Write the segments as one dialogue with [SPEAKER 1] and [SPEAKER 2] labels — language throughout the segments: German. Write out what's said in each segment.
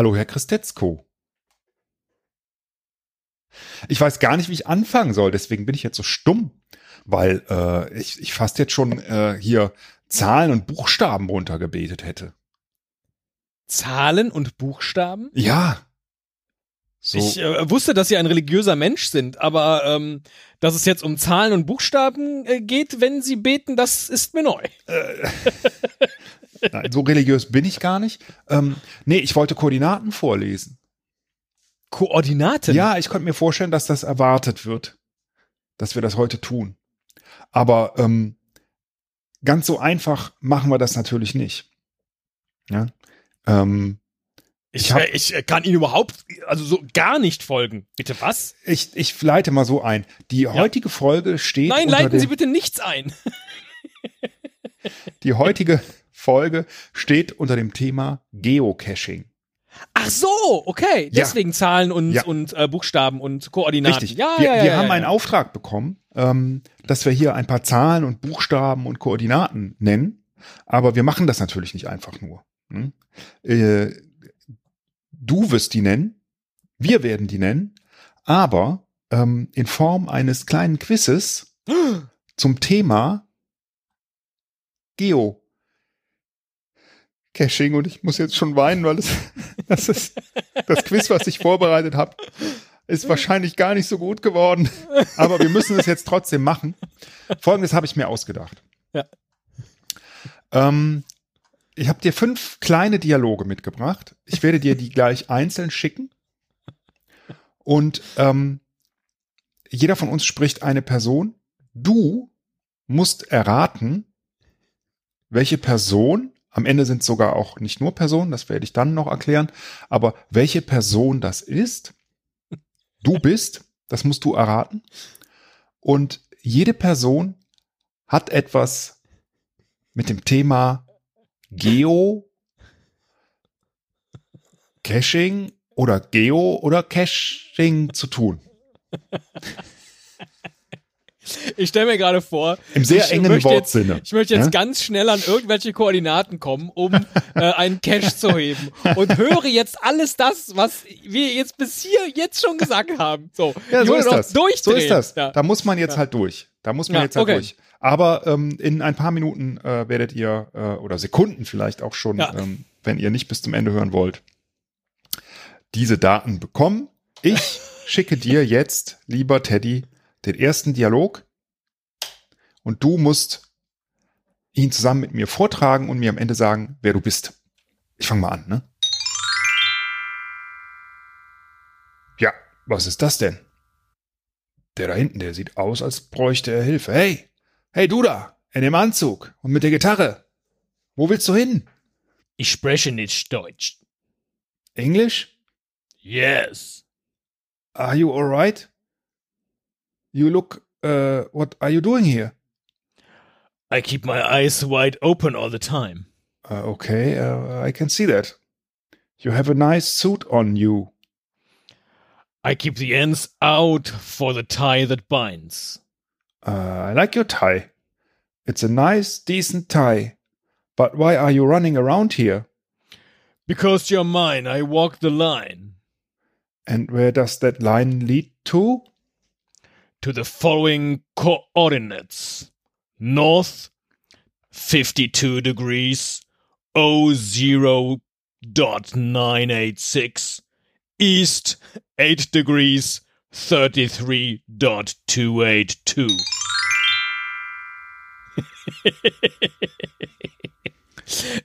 [SPEAKER 1] Hallo, Herr Christetzko. Ich weiß gar nicht, wie ich anfangen soll, deswegen bin ich jetzt so stumm, weil äh, ich, ich fast jetzt schon äh, hier Zahlen und Buchstaben runtergebetet hätte.
[SPEAKER 2] Zahlen und Buchstaben?
[SPEAKER 1] Ja.
[SPEAKER 2] So. Ich äh, wusste, dass Sie ein religiöser Mensch sind, aber ähm, dass es jetzt um Zahlen und Buchstaben äh, geht, wenn Sie beten, das ist mir neu. Äh,
[SPEAKER 1] nein, so religiös bin ich gar nicht. Ähm, nee, ich wollte Koordinaten vorlesen.
[SPEAKER 2] Koordinaten?
[SPEAKER 1] Ja, ich konnte mir vorstellen, dass das erwartet wird, dass wir das heute tun. Aber ähm, ganz so einfach machen wir das natürlich nicht. Ja. Ähm,
[SPEAKER 2] ich, hab, ich kann Ihnen überhaupt, also so gar nicht folgen. Bitte was?
[SPEAKER 1] Ich, ich leite mal so ein. Die heutige ja. Folge steht.
[SPEAKER 2] Nein, leiten Sie bitte nichts ein.
[SPEAKER 1] die heutige Folge steht unter dem Thema Geocaching.
[SPEAKER 2] Ach so, okay. Deswegen ja. Zahlen und, ja. und äh, Buchstaben und Koordinaten.
[SPEAKER 1] Richtig. Ja, wir, ja, wir haben einen Auftrag bekommen, ähm, dass wir hier ein paar Zahlen und Buchstaben und Koordinaten nennen. Aber wir machen das natürlich nicht einfach nur. Hm? Äh, du wirst die nennen, wir werden die nennen, aber ähm, in Form eines kleinen Quizzes zum Thema Geo. Caching und ich muss jetzt schon weinen, weil es, das ist das Quiz, was ich vorbereitet habe, ist wahrscheinlich gar nicht so gut geworden. Aber wir müssen es jetzt trotzdem machen. Folgendes habe ich mir ausgedacht. Ja. Ähm, ich habe dir fünf kleine Dialoge mitgebracht. Ich werde dir die gleich einzeln schicken. Und ähm, jeder von uns spricht eine Person. Du musst erraten, welche Person, am Ende sind sogar auch nicht nur Personen, das werde ich dann noch erklären, aber welche Person das ist. Du bist, das musst du erraten. Und jede Person hat etwas mit dem Thema Geo, Caching oder Geo oder Caching zu tun.
[SPEAKER 2] Ich stelle mir gerade vor,
[SPEAKER 1] im sehr
[SPEAKER 2] ich
[SPEAKER 1] engen Wortsinne.
[SPEAKER 2] Jetzt, ich möchte jetzt ja? ganz schnell an irgendwelche Koordinaten kommen, um äh, einen Cache zu heben und höre jetzt alles das, was wir jetzt bis hier jetzt schon gesagt haben. So,
[SPEAKER 1] ja, so ist das. So ist das. Ja. Da muss man jetzt halt durch. Da muss man jetzt halt okay. durch. Aber ähm, in ein paar Minuten äh, werdet ihr, äh, oder Sekunden vielleicht auch schon, ähm, wenn ihr nicht bis zum Ende hören wollt, diese Daten bekommen. Ich schicke dir jetzt, lieber Teddy, den ersten Dialog und du musst ihn zusammen mit mir vortragen und mir am Ende sagen, wer du bist. Ich fange mal an, ne? Ja, was ist das denn? Der da hinten, der sieht aus, als bräuchte er Hilfe. Hey, hey du da, in dem Anzug und mit der Gitarre. Wo willst du hin?
[SPEAKER 2] Ich spreche nicht Deutsch.
[SPEAKER 1] Englisch?
[SPEAKER 2] Yes.
[SPEAKER 1] Are you alright? You look, uh, what are you doing here?
[SPEAKER 2] I keep my eyes wide open all the time.
[SPEAKER 1] Uh, okay, uh, I can see that. You have a nice suit on you.
[SPEAKER 2] I keep the ends out for the tie that binds.
[SPEAKER 1] Uh, I like your tie. It's a nice, decent tie. But why are you running around here?
[SPEAKER 2] Because you're mine, I walk the line.
[SPEAKER 1] And where does that line lead to?
[SPEAKER 2] To the following coordinates North 52 degrees 00 dot 986 East 8 degrees 33.282.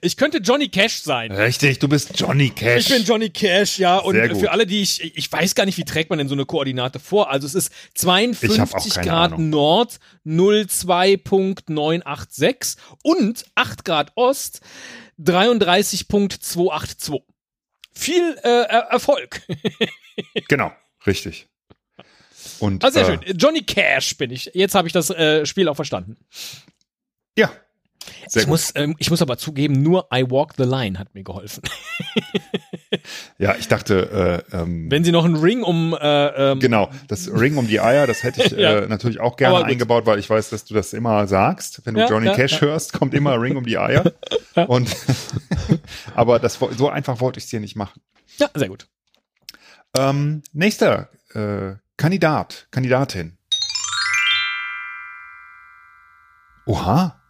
[SPEAKER 2] Ich könnte Johnny Cash sein.
[SPEAKER 1] Richtig, du bist Johnny Cash.
[SPEAKER 2] Ich bin Johnny Cash, ja. Und für alle, die ich, ich weiß gar nicht, wie trägt man denn so eine Koordinate vor? Also es ist 52 Grad Ahnung. Nord, 02.986 und 8 Grad Ost, 33.282 viel äh, Erfolg.
[SPEAKER 1] genau, richtig.
[SPEAKER 2] Und, ah, sehr äh, schön. Johnny Cash bin ich. Jetzt habe ich das äh, Spiel auch verstanden.
[SPEAKER 1] Ja.
[SPEAKER 2] Sehr ich, muss, ähm, ich muss aber zugeben, nur I Walk the Line hat mir geholfen.
[SPEAKER 1] ja, ich dachte, äh, ähm,
[SPEAKER 2] wenn sie noch einen Ring um äh, ähm,
[SPEAKER 1] genau das Ring um die Eier, das hätte ich ja. äh, natürlich auch gerne eingebaut, weil ich weiß, dass du das immer sagst. Wenn du ja, Johnny ja, Cash hörst, kommt immer Ring um die Eier. Und aber das so einfach wollte ich es dir nicht machen.
[SPEAKER 2] Ja, sehr gut.
[SPEAKER 1] Ähm, nächster äh, Kandidat, Kandidatin. Oha.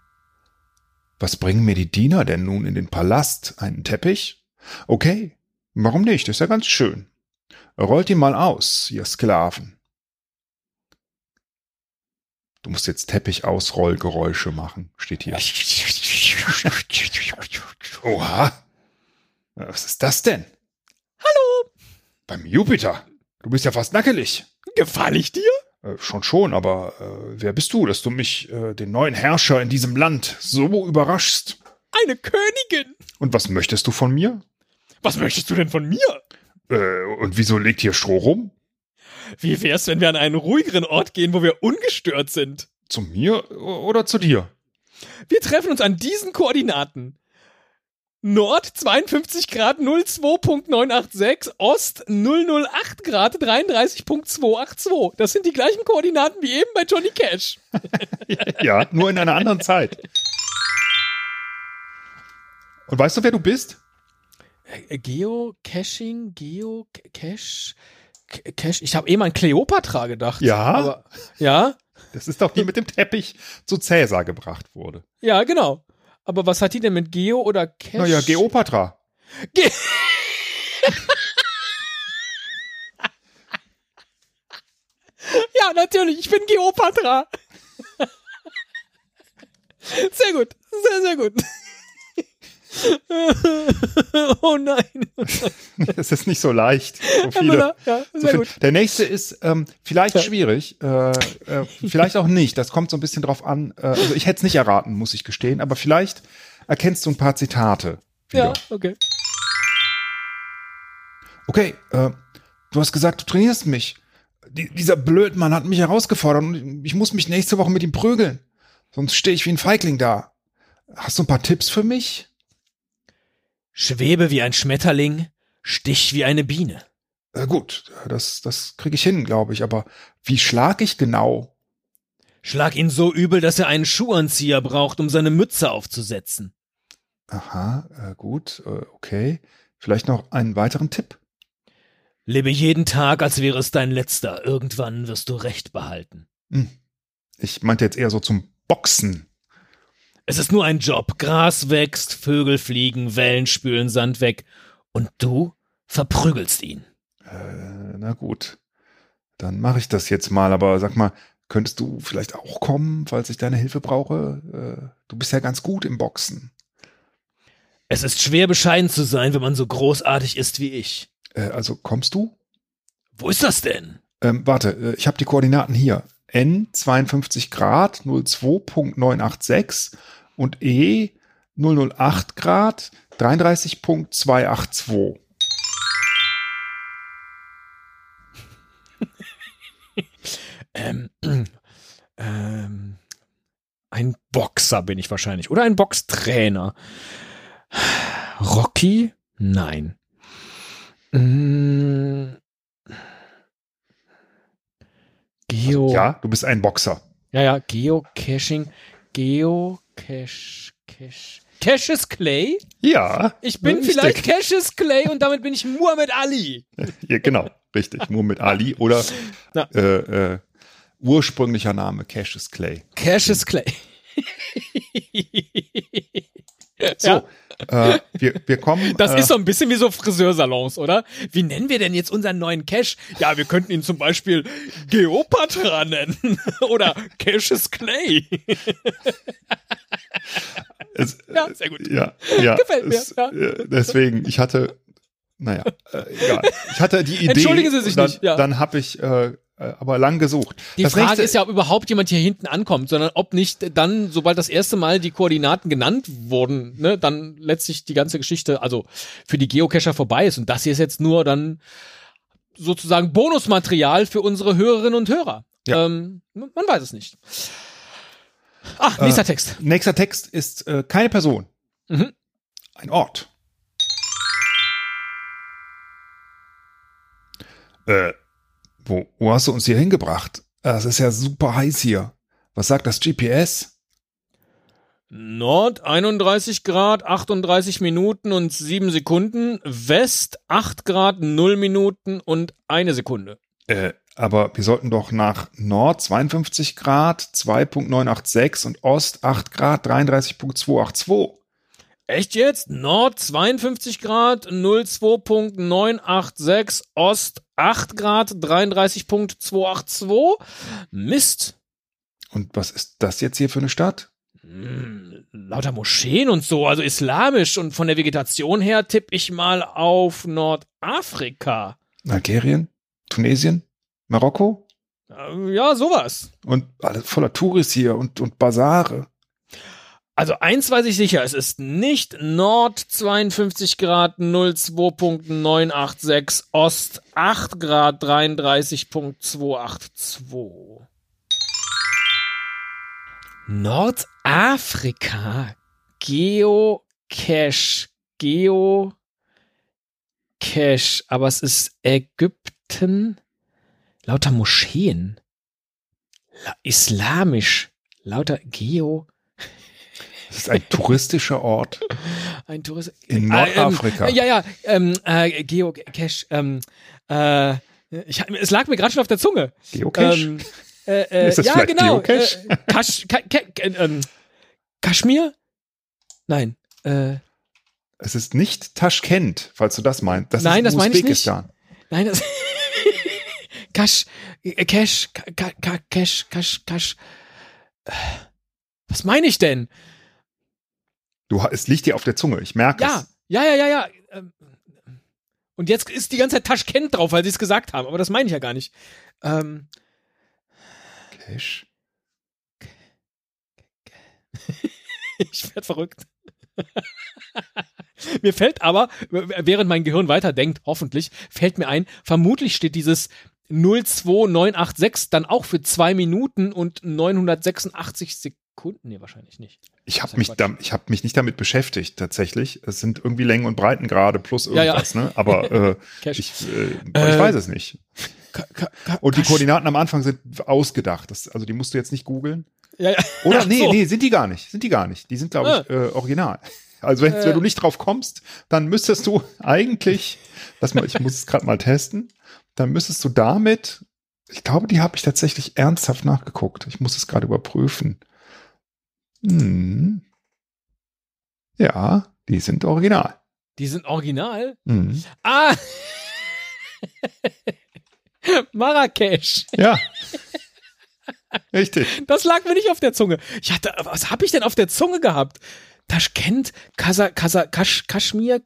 [SPEAKER 1] Was bringen mir die Diener denn nun in den Palast? Einen Teppich? Okay, warum nicht? Ist ja ganz schön. Rollt ihn mal aus, ihr Sklaven. Du musst jetzt Teppich-Ausrollgeräusche machen, steht hier. Oha. Was ist das denn?
[SPEAKER 2] Hallo.
[SPEAKER 1] Beim Jupiter. Du bist ja fast nackelig.
[SPEAKER 2] Gefall ich dir?
[SPEAKER 1] Äh, schon schon, aber äh, wer bist du, dass du mich, äh, den neuen Herrscher in diesem Land, so überraschst?
[SPEAKER 2] Eine Königin.
[SPEAKER 1] Und was möchtest du von mir?
[SPEAKER 2] Was möchtest du denn von mir?
[SPEAKER 1] Äh, und wieso liegt hier Stroh rum?
[SPEAKER 2] Wie wär's, wenn wir an einen ruhigeren Ort gehen, wo wir ungestört sind?
[SPEAKER 1] Zu mir oder zu dir?
[SPEAKER 2] Wir treffen uns an diesen Koordinaten. Nord 52 Grad 02.986, Ost 008 Grad 33.282. Das sind die gleichen Koordinaten wie eben bei Johnny Cash.
[SPEAKER 1] ja, nur in einer anderen Zeit. Und weißt du, wer du bist?
[SPEAKER 2] Äh, Geocaching, Geocache, Cache. Ich habe eben an Cleopatra gedacht.
[SPEAKER 1] Ja.
[SPEAKER 2] Aber, ja.
[SPEAKER 1] Das ist doch die mit dem Teppich zu Cäsar gebracht wurde.
[SPEAKER 2] Ja, genau. Aber was hat die denn mit Geo oder Cache?
[SPEAKER 1] Naja, Geopatra. Ge
[SPEAKER 2] ja, natürlich. Ich bin Geopatra. Sehr gut. Sehr, sehr gut. oh nein.
[SPEAKER 1] Es ist nicht so leicht. So viele, ja, so viel. Der nächste ist ähm, vielleicht ja. schwierig, äh, äh, vielleicht auch nicht. Das kommt so ein bisschen drauf an. Äh, also ich hätte es nicht erraten, muss ich gestehen, aber vielleicht erkennst du ein paar Zitate.
[SPEAKER 2] Wieder. Ja, okay.
[SPEAKER 1] Okay, äh, du hast gesagt, du trainierst mich. Die, dieser Blödmann hat mich herausgefordert und ich muss mich nächste Woche mit ihm prügeln. Sonst stehe ich wie ein Feigling da. Hast du ein paar Tipps für mich?
[SPEAKER 2] Schwebe wie ein Schmetterling, stich wie eine Biene.
[SPEAKER 1] Äh, gut, das, das kriege ich hin, glaube ich, aber wie schlag ich genau?
[SPEAKER 2] Schlag ihn so übel, dass er einen Schuhanzieher braucht, um seine Mütze aufzusetzen.
[SPEAKER 1] Aha, äh, gut, äh, okay. Vielleicht noch einen weiteren Tipp?
[SPEAKER 2] Lebe jeden Tag, als wäre es dein letzter. Irgendwann wirst du Recht behalten. Hm.
[SPEAKER 1] Ich meinte jetzt eher so zum Boxen.
[SPEAKER 2] Es ist nur ein Job. Gras wächst, Vögel fliegen, Wellen spülen Sand weg. Und du verprügelst ihn.
[SPEAKER 1] Äh, na gut. Dann mache ich das jetzt mal. Aber sag mal, könntest du vielleicht auch kommen, falls ich deine Hilfe brauche? Äh, du bist ja ganz gut im Boxen.
[SPEAKER 2] Es ist schwer bescheiden zu sein, wenn man so großartig ist wie ich.
[SPEAKER 1] Äh, also kommst du?
[SPEAKER 2] Wo ist das denn?
[SPEAKER 1] Ähm, warte, äh, ich habe die Koordinaten hier. N 52 Grad 02.986 und E 008 Grad 33.282.
[SPEAKER 2] ähm, ähm, ein Boxer bin ich wahrscheinlich. Oder ein Boxtrainer. Rocky? Nein. Mmh. Geo.
[SPEAKER 1] Ja, du bist ein Boxer.
[SPEAKER 2] Ja, ja, Geocaching. Geocache. Cache. Cassius Clay?
[SPEAKER 1] Ja.
[SPEAKER 2] Ich bin richtig. vielleicht Cassius Clay und damit bin ich Muhammad Ali.
[SPEAKER 1] Ja, genau, richtig. Muhammad Ali oder äh, äh, ursprünglicher Name Cassius Clay.
[SPEAKER 2] Cassius Clay.
[SPEAKER 1] so, ja. Äh, wir, wir kommen.
[SPEAKER 2] Das
[SPEAKER 1] äh,
[SPEAKER 2] ist so ein bisschen wie so Friseursalons, oder? Wie nennen wir denn jetzt unseren neuen Cash? Ja, wir könnten ihn zum Beispiel Geopatra nennen oder Cassius Clay.
[SPEAKER 1] es, ja, sehr gut. Ja, ja. Gefällt mir. Es, ja. Äh, deswegen, ich hatte, naja, äh, egal. Ich hatte die Idee.
[SPEAKER 2] Entschuldigen Sie sich
[SPEAKER 1] dann,
[SPEAKER 2] nicht. Ja.
[SPEAKER 1] Dann habe ich äh, äh, aber lang gesucht.
[SPEAKER 2] Die das Frage ist ja, ob überhaupt jemand hier hinten ankommt, sondern ob nicht dann, sobald das erste Mal die Koordinaten genannt wurden, ne, dann letztlich die ganze Geschichte, also für die Geocacher vorbei ist. Und das hier ist jetzt nur dann sozusagen Bonusmaterial für unsere Hörerinnen und Hörer. Ja. Ähm, man weiß es nicht. Ach, nächster äh, Text.
[SPEAKER 1] Nächster Text ist äh, keine Person. Mhm. Ein Ort. Äh, wo, wo hast du uns hier hingebracht? Es ist ja super heiß hier. Was sagt das GPS?
[SPEAKER 2] Nord 31 Grad 38 Minuten und 7 Sekunden, West 8 Grad 0 Minuten und eine Sekunde.
[SPEAKER 1] Äh, aber wir sollten doch nach Nord 52 Grad 2.986 und Ost 8 Grad 33.282.
[SPEAKER 2] Echt jetzt? Nord 52 Grad 02.986, Ost 8 Grad 33.282. Mist.
[SPEAKER 1] Und was ist das jetzt hier für eine Stadt?
[SPEAKER 2] Hm, lauter Moscheen und so, also islamisch und von der Vegetation her tippe ich mal auf Nordafrika.
[SPEAKER 1] Algerien? Tunesien? Marokko?
[SPEAKER 2] Äh, Ja, sowas.
[SPEAKER 1] Und alles voller Touris hier und, und Basare.
[SPEAKER 2] Also eins weiß ich sicher, es ist nicht Nord 52 Grad 02.986, Ost 8 Grad 33.282. Nordafrika. Geocache. Geocache. Aber es ist Ägypten. Lauter Moscheen. La Islamisch. Lauter Geo.
[SPEAKER 1] Das ist ein touristischer Ort
[SPEAKER 2] Ein Tourist.
[SPEAKER 1] in
[SPEAKER 2] Ah, ähm,
[SPEAKER 1] Nordafrika.
[SPEAKER 2] ja, ja, ähm, äh, Geocache. Ähm, äh, ich, es lag mir gerade schon auf der Zunge.
[SPEAKER 1] Geocache?
[SPEAKER 2] Ähm, äh, äh,
[SPEAKER 1] Ist das
[SPEAKER 2] ja, genau.
[SPEAKER 1] Geocache?
[SPEAKER 2] Äh, Kasch, ka, ka, äh, ähm, Kaschmir? Nein. Äh,
[SPEAKER 1] es ist nicht Taschkent, falls du das meinst. Das
[SPEAKER 2] Nein,
[SPEAKER 1] ist
[SPEAKER 2] das meine ich nicht. Nein, das. Kasch, äh, Cash, Cash, Cash, Cash. Was meine ich denn?
[SPEAKER 1] Du, es liegt dir auf der Zunge, ich merke
[SPEAKER 2] Ja,
[SPEAKER 1] es.
[SPEAKER 2] ja, ja, ja, ja. Ähm, Und jetzt ist die ganze Zeit Taschkent drauf, weil sie es gesagt haben, aber das meine ich ja gar nicht. Ähm,
[SPEAKER 1] Cash.
[SPEAKER 2] ich werde verrückt. mir fällt aber, während mein Gehirn weiterdenkt, hoffentlich, fällt mir ein, vermutlich steht dieses 02986 dann auch für zwei Minuten und 986 Sekunden. Nee, wahrscheinlich nicht.
[SPEAKER 1] Ich habe
[SPEAKER 2] ja
[SPEAKER 1] mich, ich hab mich nicht damit beschäftigt, tatsächlich. Es sind irgendwie Längen und Breiten gerade plus
[SPEAKER 2] Ja, ja.
[SPEAKER 1] irgendwas, ne? Aber äh,
[SPEAKER 2] Cash.
[SPEAKER 1] ich, äh,
[SPEAKER 2] Äh,
[SPEAKER 1] ich weiß es nicht.
[SPEAKER 2] Ka- ka- ka-
[SPEAKER 1] Und die Koordinaten am Anfang sind ausgedacht. Das, also die musst du jetzt nicht googeln.
[SPEAKER 2] Ja, ja.
[SPEAKER 1] Oder? Nee,
[SPEAKER 2] so.
[SPEAKER 1] nee, sind die gar nicht. Sind die gar nicht. Die sind, glaube ich, äh, original. Also wenn,
[SPEAKER 2] Äh.
[SPEAKER 1] wenn du nicht drauf kommst, dann müsstest du eigentlich, lass mal, ich muss es gerade mal testen, dann müsstest du damit, ich glaube, die habe ich tatsächlich ernsthaft nachgeguckt. Ich muss es gerade überprüfen. Hm. Ja, die sind original.
[SPEAKER 2] Die sind original.
[SPEAKER 1] Hm.
[SPEAKER 2] Ah! Marrakesch.
[SPEAKER 1] Ja. Richtig.
[SPEAKER 2] Das lag mir nicht auf der Zunge. Ich hatte, was habe ich denn auf der Zunge gehabt? Taschkent, Kasa, Kasa, Kasch, Kaschmir,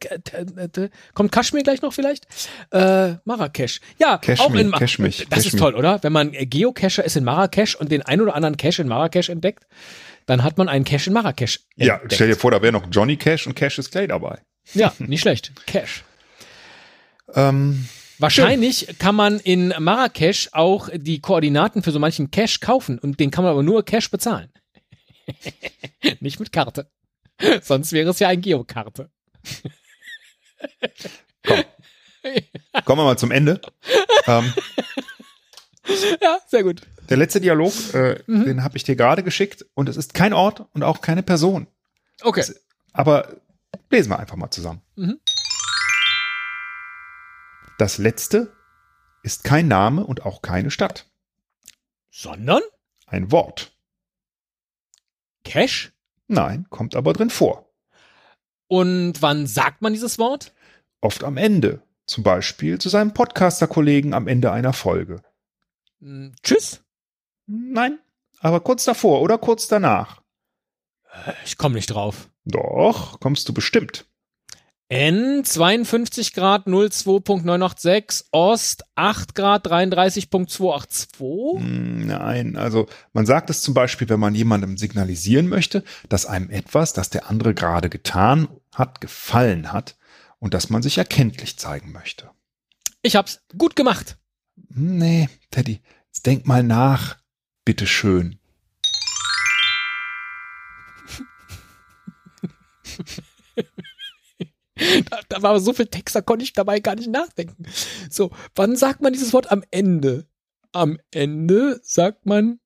[SPEAKER 2] kommt Kaschmir gleich noch vielleicht? Äh, Marrakesch. Ja, auch
[SPEAKER 1] Kaschmir,
[SPEAKER 2] in Ma
[SPEAKER 1] Kaschmich,
[SPEAKER 2] Das ist
[SPEAKER 1] Kaschmir.
[SPEAKER 2] toll, oder? Wenn man Geocacher ist in Marrakesch und den ein oder anderen Cache in Marrakesch entdeckt, dann hat man einen Cache in Marrakesch.
[SPEAKER 1] Ja,
[SPEAKER 2] entdeckt.
[SPEAKER 1] stell dir vor, da wäre noch Johnny Cash und Cassius Clay dabei.
[SPEAKER 2] Ja, nicht schlecht. Cache.
[SPEAKER 1] Ähm,
[SPEAKER 2] Wahrscheinlich kann man in Marrakesch auch die Koordinaten für so manchen Cache kaufen und den kann man aber nur Cash bezahlen. Nicht mit Karte. Sonst wäre es ja ein Geokarte.
[SPEAKER 1] kommen wir mal zum Ende. ähm,
[SPEAKER 2] Ja, sehr gut.
[SPEAKER 1] Der letzte Dialog, äh,
[SPEAKER 2] Mhm.
[SPEAKER 1] den habe ich dir gerade geschickt und es ist kein Ort und auch keine Person.
[SPEAKER 2] Okay.
[SPEAKER 1] Aber lesen wir einfach mal zusammen.
[SPEAKER 2] Mhm.
[SPEAKER 1] Das letzte ist kein Name und auch keine Stadt.
[SPEAKER 2] Sondern
[SPEAKER 1] Ein Wort.
[SPEAKER 2] Cash.
[SPEAKER 1] Nein, kommt aber drin vor.
[SPEAKER 2] Und wann sagt man dieses Wort?
[SPEAKER 1] Oft am Ende. Zum Beispiel zu seinem Podcaster-Kollegen am Ende einer Folge.
[SPEAKER 2] Hm, Tschüss.
[SPEAKER 1] Nein, aber kurz davor oder kurz danach.
[SPEAKER 2] Ich komme nicht drauf.
[SPEAKER 1] Doch, kommst du bestimmt.
[SPEAKER 2] N 52 Grad 02.986, Ost 8 Grad 33.282.
[SPEAKER 1] Mm, Nein, also man sagt es zum Beispiel, wenn man jemandem signalisieren möchte, dass einem etwas, das der andere gerade getan hat, gefallen hat und dass man sich erkenntlich zeigen möchte.
[SPEAKER 2] Ich hab's gut gemacht.
[SPEAKER 1] Hm, Nee, Teddy, jetzt denk mal nach, bitteschön.
[SPEAKER 2] Da, da war so viel Text, da konnte ich dabei gar nicht nachdenken. So, wann sagt man dieses Wort am Ende? Am Ende sagt man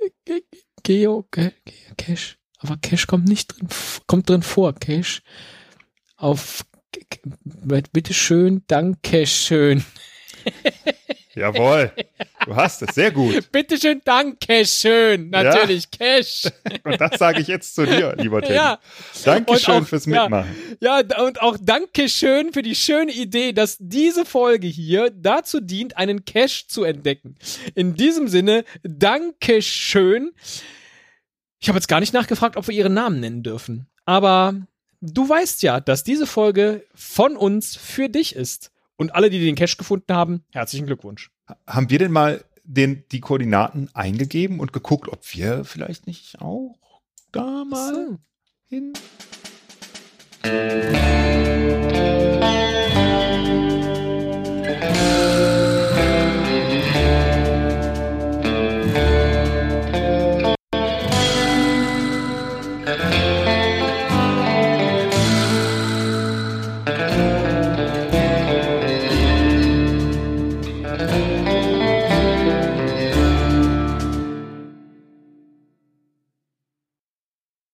[SPEAKER 2] Ge- Ge- Geo, Ge- Geocache. Aber Cash kommt nicht drin, kommt drin vor. Cash auf, bitteschön, danke schön.
[SPEAKER 1] Jawohl. Du hast es, sehr gut.
[SPEAKER 2] Bitteschön, danke schön. Natürlich, ja. Cash.
[SPEAKER 1] Und das sage ich jetzt zu dir, lieber Teddy. Ja. Dankeschön auch, fürs Mitmachen.
[SPEAKER 2] Ja, ja, und auch Dankeschön für die schöne Idee, dass diese Folge hier dazu dient, einen Cash zu entdecken. In diesem Sinne, Dankeschön. Ich habe jetzt gar nicht nachgefragt, ob wir ihren Namen nennen dürfen. Aber du weißt ja, dass diese Folge von uns für dich ist. Und alle, die den Cache gefunden haben, herzlichen Glückwunsch.
[SPEAKER 1] Haben wir denn mal den, die Koordinaten eingegeben und geguckt, ob wir vielleicht nicht auch da mal so. hin?